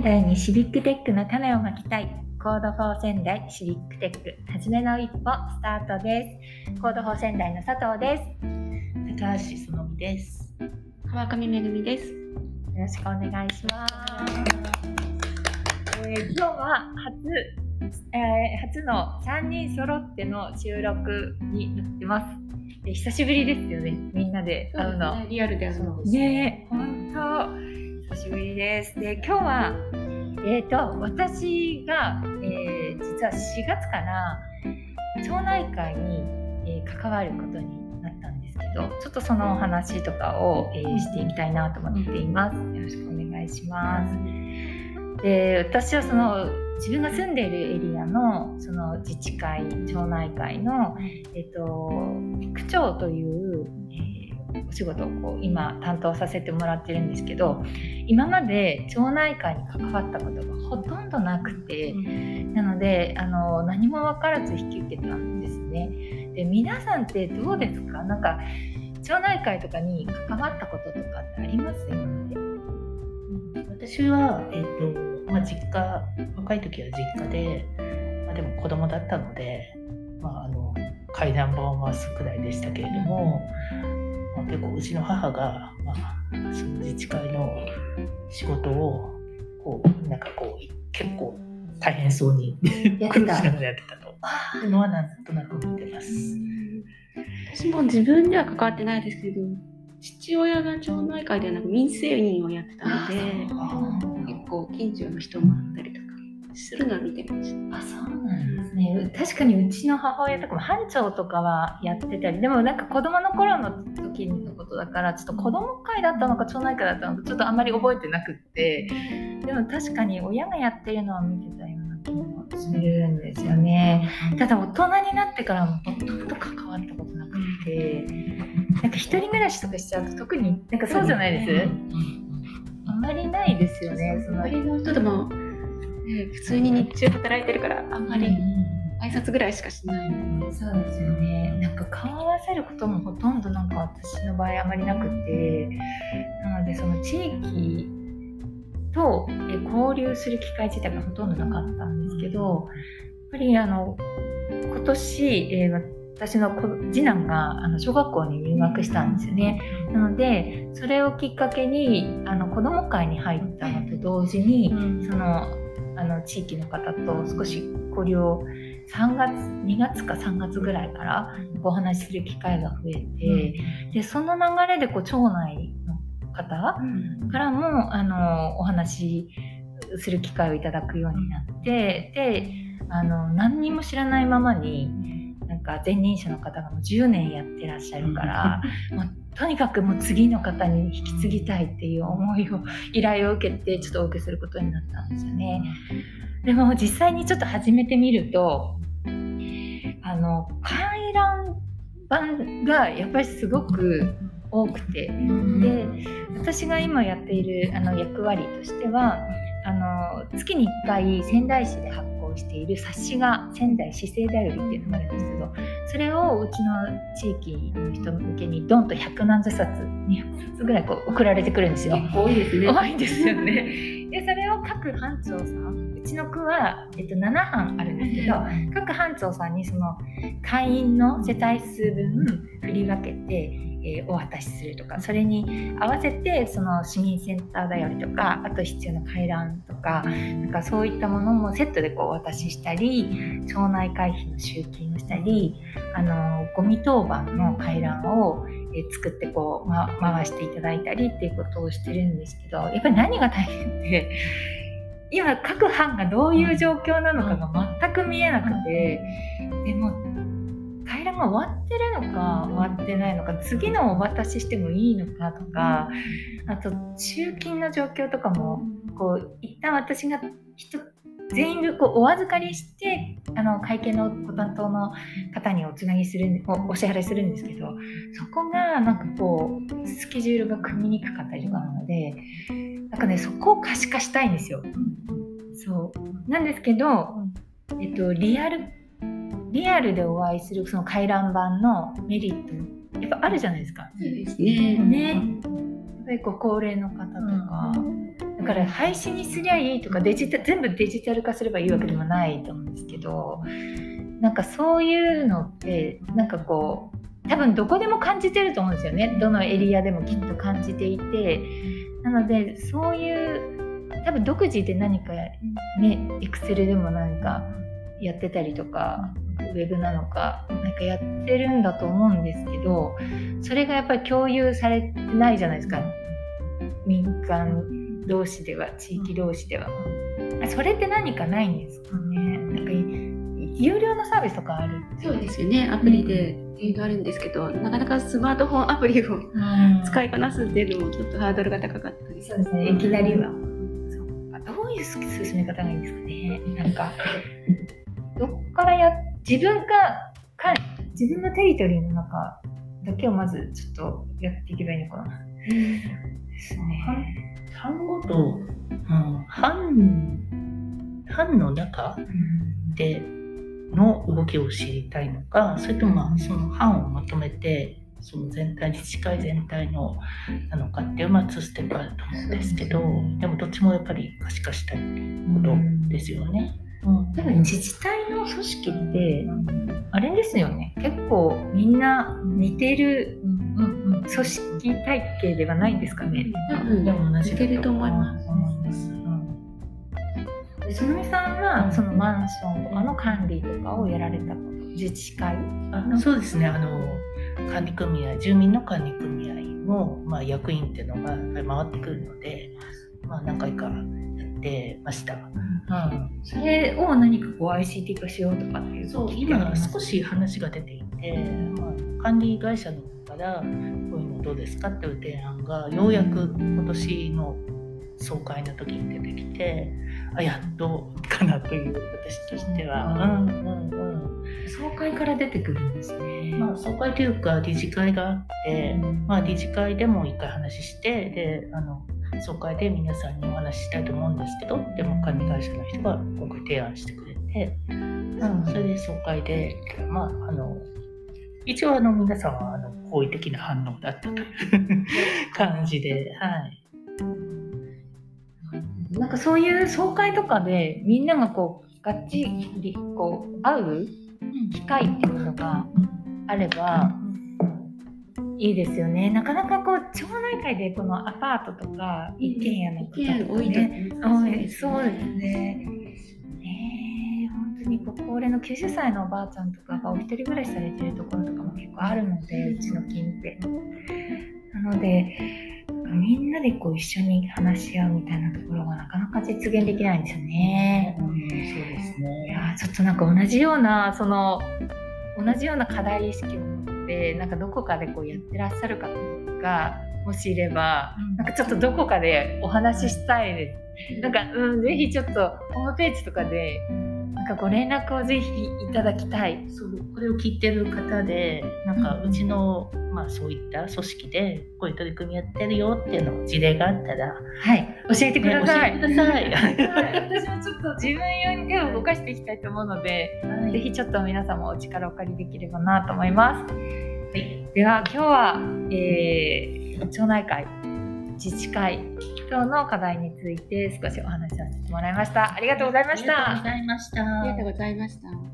仙台にシビックテックの種をまきたい。 Code for 仙台シビックテック。はじめの一歩スタートです。 Code for 仙台の佐藤です。高橋そのみです。川上めぐみです。よろしくお願いします、えー、今日は初、えー、初の3人揃っての収録になってます。久しぶりですよね。みんなで会うの、ね、リアルで会うの。ね本当久しぶりです。で今日は、えーと、私が、えー、実は4月から町内会に、えー、関わることになったんですけどちょっとそのお話とかを、えー、していきたいなと思っています。よろしくお願いします。で私はその自分が住んでいるエリアのその自治会町内会の、えーと区長という、お仕事をこう今担当させてもらってるんですけど今まで町内会に関わったことがほとんどなくて、なのであの何も分からず引き受けたんですね。で皆さんってどうですか？なんか町内会とかに関わったこととかってあります？今まで、私は、えーとまあ、実家若い時は実家で、まあ、でも子供だったので、まあ、あの階段本はすくらいでしたけれども、まあ、結構うちの母が、まあ、その自治会の仕事をこうなんかこう結構大変そうに苦労しながらやってたと。いうのはなんとなく見てます。私も自分では関わってないですけど父親が町内会ではなく民生委員をやってたので結構近所の人もあったりとかするのは見てました。あそうなんですね確かにうちの母親とかも班長とかはやってたりでもなんか子供の頃の時のことだからちょっと子供会だったのか町内会だったのかちょっとあんまり覚えてなくってでも確かに親がやってるのは見てたような気もするんですよね。ただ大人になってからもほとんど関わったことなくてなんか一人暮らしとかしちゃうと特になんかそうじゃないです？あんまりないですよねその。人でも、ね、普通に日中働いてるからあん。まり、挨拶ぐらいしかしない、そうですよね。なんか顔合わせることもほとんどなんか私の場合あまりなくて。なのでその地域と交流する機会自体がほとんどなかったんですけどやっぱりあの今年、えー、私の次男があの小学校に入学したんですよね。なのでそれをきっかけにあの子ども会に入ったのと同時に、そのあの地域の方と少し交流を3月2月か3月ぐらいからお話しする機会が増えて、でその流れでこう町内の方からもあのお話しする機会をいただくようになってであの何にも知らないままになんか前任者の方がもう10年やってらっしゃるから、もうとにかくもう次の方に引き継ぎたいっていう思いを依頼を受けてちょっとお受けすることになったんですよね。でも実際にちょっと始めてみるとあの回覧板がやっぱりすごく多くてで私が今やっているあの役割としてはあの月に1回仙台市で発行している冊子が仙台市政だよりっていうのがあるんですけどそれをうちの地域の人向けにドンと100何十冊200冊ぐらいこう送られてくるんですよ。多いですね。多いですよね。でそれを各班長さんうちの区は、えっと、7班あるんですけど各班長さんにその会員の世帯数分振り分けてえー、お渡しするとかそれに合わせてその市民センターだよりとかあと必要な回覧とかなんかそういったものもセットでこうお渡ししたり町内会費の集金をしたりあのゴミ当番の回覧をえ作ってこう、ま、回していただいたりっていうことをしてるんですけどやっぱり何が大変って今各班がどういう状況なのかが全く見えなくてでも回覧が終わってるのか終わってないのか次のお渡ししてもいいのかとかあと集金の状況とかもこう一旦私が人全員分こうお預かりしてあの会計のご担当の方におつなぎするおお支払いするんですけどそこがなんかこうスケジュールが組みにくかったりとかなのでなんかねそこを可視化したいんですよ。そう。なんですけど、えっと、リアルリアルでお会いするその回覧板のメリットやっぱあるじゃないですか。そうですね。ね。やっぱりご高齢の方とか、うん、だから廃止にすりゃいいとかデジタ全部デジタル化すればいいわけでもないと思うんですけどなんかそういうのってなんかこう多分どこでも感じてると思うんですよね。どのエリアでもきっと感じていて。なのでそういう多分独自で何かねエクセルでもなんかやってたりとかウェブなのかなんかやってるんだと思うんですけどそれがやっぱり共有されてないじゃないですか。民間同士では地域同士では。それって何かないんですかね。なんか有料のサービスとかあるそうですよね。アプリでっていうのあるんですけど、なかなかスマートフォンアプリを使いこなすっていうのもちょっとハードルが高かったりそうですね。いきなりは、どういう進め方がいいんですかね？なんかどっからや自分がか自分のテリトリーの中だけをまずちょっとやっていけばいいのかな。ですね。単語と、うん、班班の中での動きを知りたいのかそれともまあその班をまとめてその全体自治会全体のなのかっていう、まあ、2ステップあると思うんですけどでもどっちもやっぱり可視化したいことですよね。うん、多分自治体の組織ってあれですよね。結構みんな似てる組織体系ではないんですかね。うん、でも同じてると思います。そのみさんはそのマンションとかの管理とかをやられた自治会？あそうですね。あの管理組合住民の管理組合の、まあ、役員っていうのが回ってくるので、まあ、何回かやってました。うん、それを何かこう ICT 化しようとかっていうそう今少し話が出ていて、まあ、管理会社の方からこういうのどうですかっていう提案がようやく今年の総会の時に出てきてあやっとかなという私としては。うんうんうん総会から出てくるんですね。まあ、総会というか理事会があって、うん、まあ、理事会でも一回話してであの総会で皆さんにお話ししたいと思うんですけどでも管理会社の人が今回提案してくれて、うん、それで総会で、まあ、あの一応あの皆さんはあの好意的な反応だったという 感じで、はい。なんかそういう総会とかでみんながこうがっちりこう会う機会っていうのがあればいいですよね。なかなかこう町内会でこのアパートとか一軒家の方とかね、多いそうですね。ね本当に高齢の90歳のおばあちゃんとかがお一人暮らしされてるところとかも結構あるのでうちの近辺。なのでみんなでこう一緒に話し合うみたいなところがなかなか実現できないんですよね。うん、そうですね。いやちょっとなんか同じようなその同じような課題意識を持ってなんかどこかでこうやってらっしゃる方がもしいれば、うん、なんかちょっとどこかでお話ししたいです。なんかうんぜひちょっとホームページとかでかご連絡をぜひいただきたい。そうこれを聞いてる方でなんかうちの、まあ、そういった組織でこういう取り組みやってるよっていうの事例があったら、はい、教えてください。ね、教えてください。私もちょっと自分用に手を動かしていきたいと思うので、はい、ぜひちょっと皆様お力をお借りできればなと思います。はい、では今日は、えー、町内会自治会等の課題について少しお話しさせてもらいました。ありがとうございました。ありがとうございました。ありがとうございました。